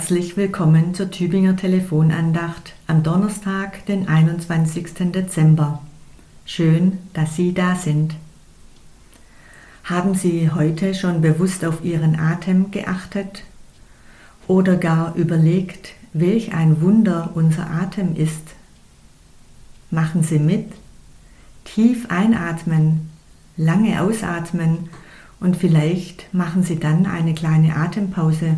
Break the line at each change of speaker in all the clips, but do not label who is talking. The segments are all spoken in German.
Herzlich willkommen zur Tübinger Telefonandacht am Donnerstag, den 21. Dezember. Schön, dass Sie da sind. Haben Sie heute schon bewusst auf Ihren Atem geachtet oder gar überlegt, welch ein Wunder unser Atem ist? Machen Sie mit, tief einatmen, lange ausatmen und vielleicht machen Sie dann eine kleine Atempause.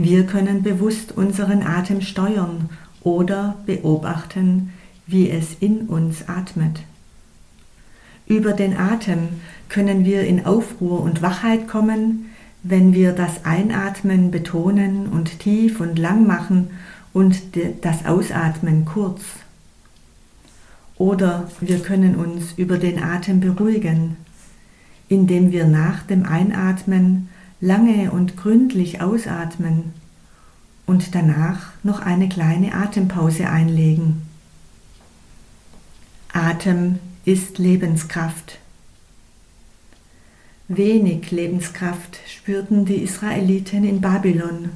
Wir können bewusst unseren Atem steuern oder beobachten, wie es in uns atmet. Über den Atem können wir in Aufruhr und Wachheit kommen, wenn wir das Einatmen betonen und tief und lang machen und das Ausatmen kurz. Oder wir können uns über den Atem beruhigen, indem wir nach dem Einatmen lange und gründlich ausatmen und danach noch eine kleine Atempause einlegen. Atem ist Lebenskraft. Wenig Lebenskraft spürten die Israeliten in Babylon.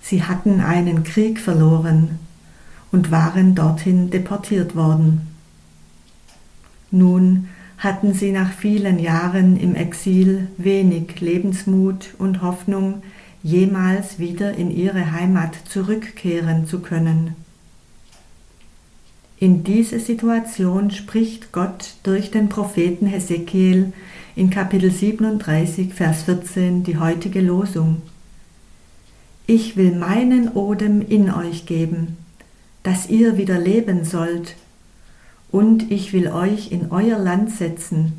Sie hatten einen Krieg verloren und waren dorthin deportiert worden. Nun hatten sie nach vielen Jahren im Exil wenig Lebensmut und Hoffnung, jemals wieder in ihre Heimat zurückkehren zu können. In diese Situation spricht Gott durch den Propheten Hesekiel in Kapitel 37, Vers 14 die heutige Losung. Ich will meinen Odem in euch geben, dass ihr wieder leben sollt und ich will euch in euer Land setzen,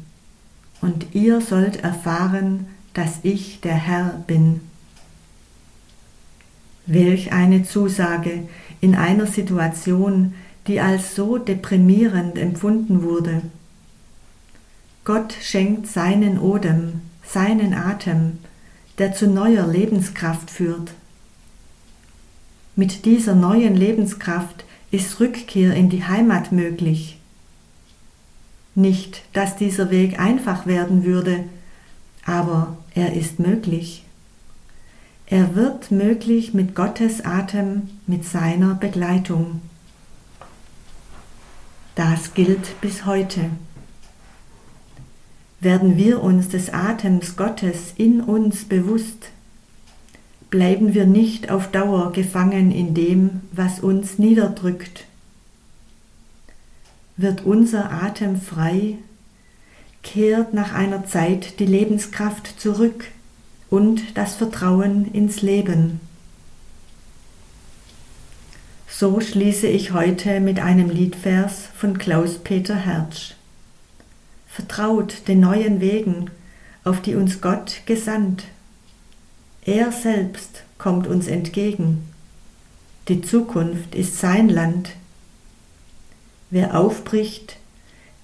und ihr sollt erfahren, dass ich der Herr bin. Welch eine Zusage in einer Situation, die als so deprimierend empfunden wurde. Gott schenkt seinen Odem, seinen Atem, der zu neuer Lebenskraft führt. Mit dieser neuen Lebenskraft ist Rückkehr in die Heimat möglich. Nicht, dass dieser Weg einfach werden würde, aber er ist möglich. Er wird möglich mit Gottes Atem, mit seiner Begleitung. Das gilt bis heute. Werden wir uns des Atems Gottes in uns bewusst, bleiben wir nicht auf Dauer gefangen in dem, was uns niederdrückt wird unser Atem frei, kehrt nach einer Zeit die Lebenskraft zurück und das Vertrauen ins Leben. So schließe ich heute mit einem Liedvers von Klaus-Peter Hertsch. Vertraut den neuen Wegen, auf die uns Gott gesandt. Er selbst kommt uns entgegen. Die Zukunft ist sein Land. Wer aufbricht,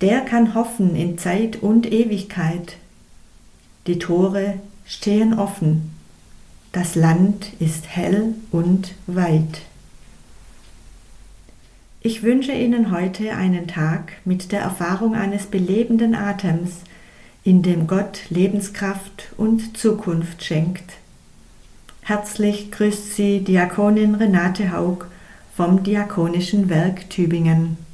der kann hoffen in Zeit und Ewigkeit. Die Tore stehen offen, das Land ist hell und weit. Ich wünsche Ihnen heute einen Tag mit der Erfahrung eines belebenden Atems, in dem Gott Lebenskraft und Zukunft schenkt. Herzlich grüßt Sie Diakonin Renate Haug vom Diakonischen Werk Tübingen.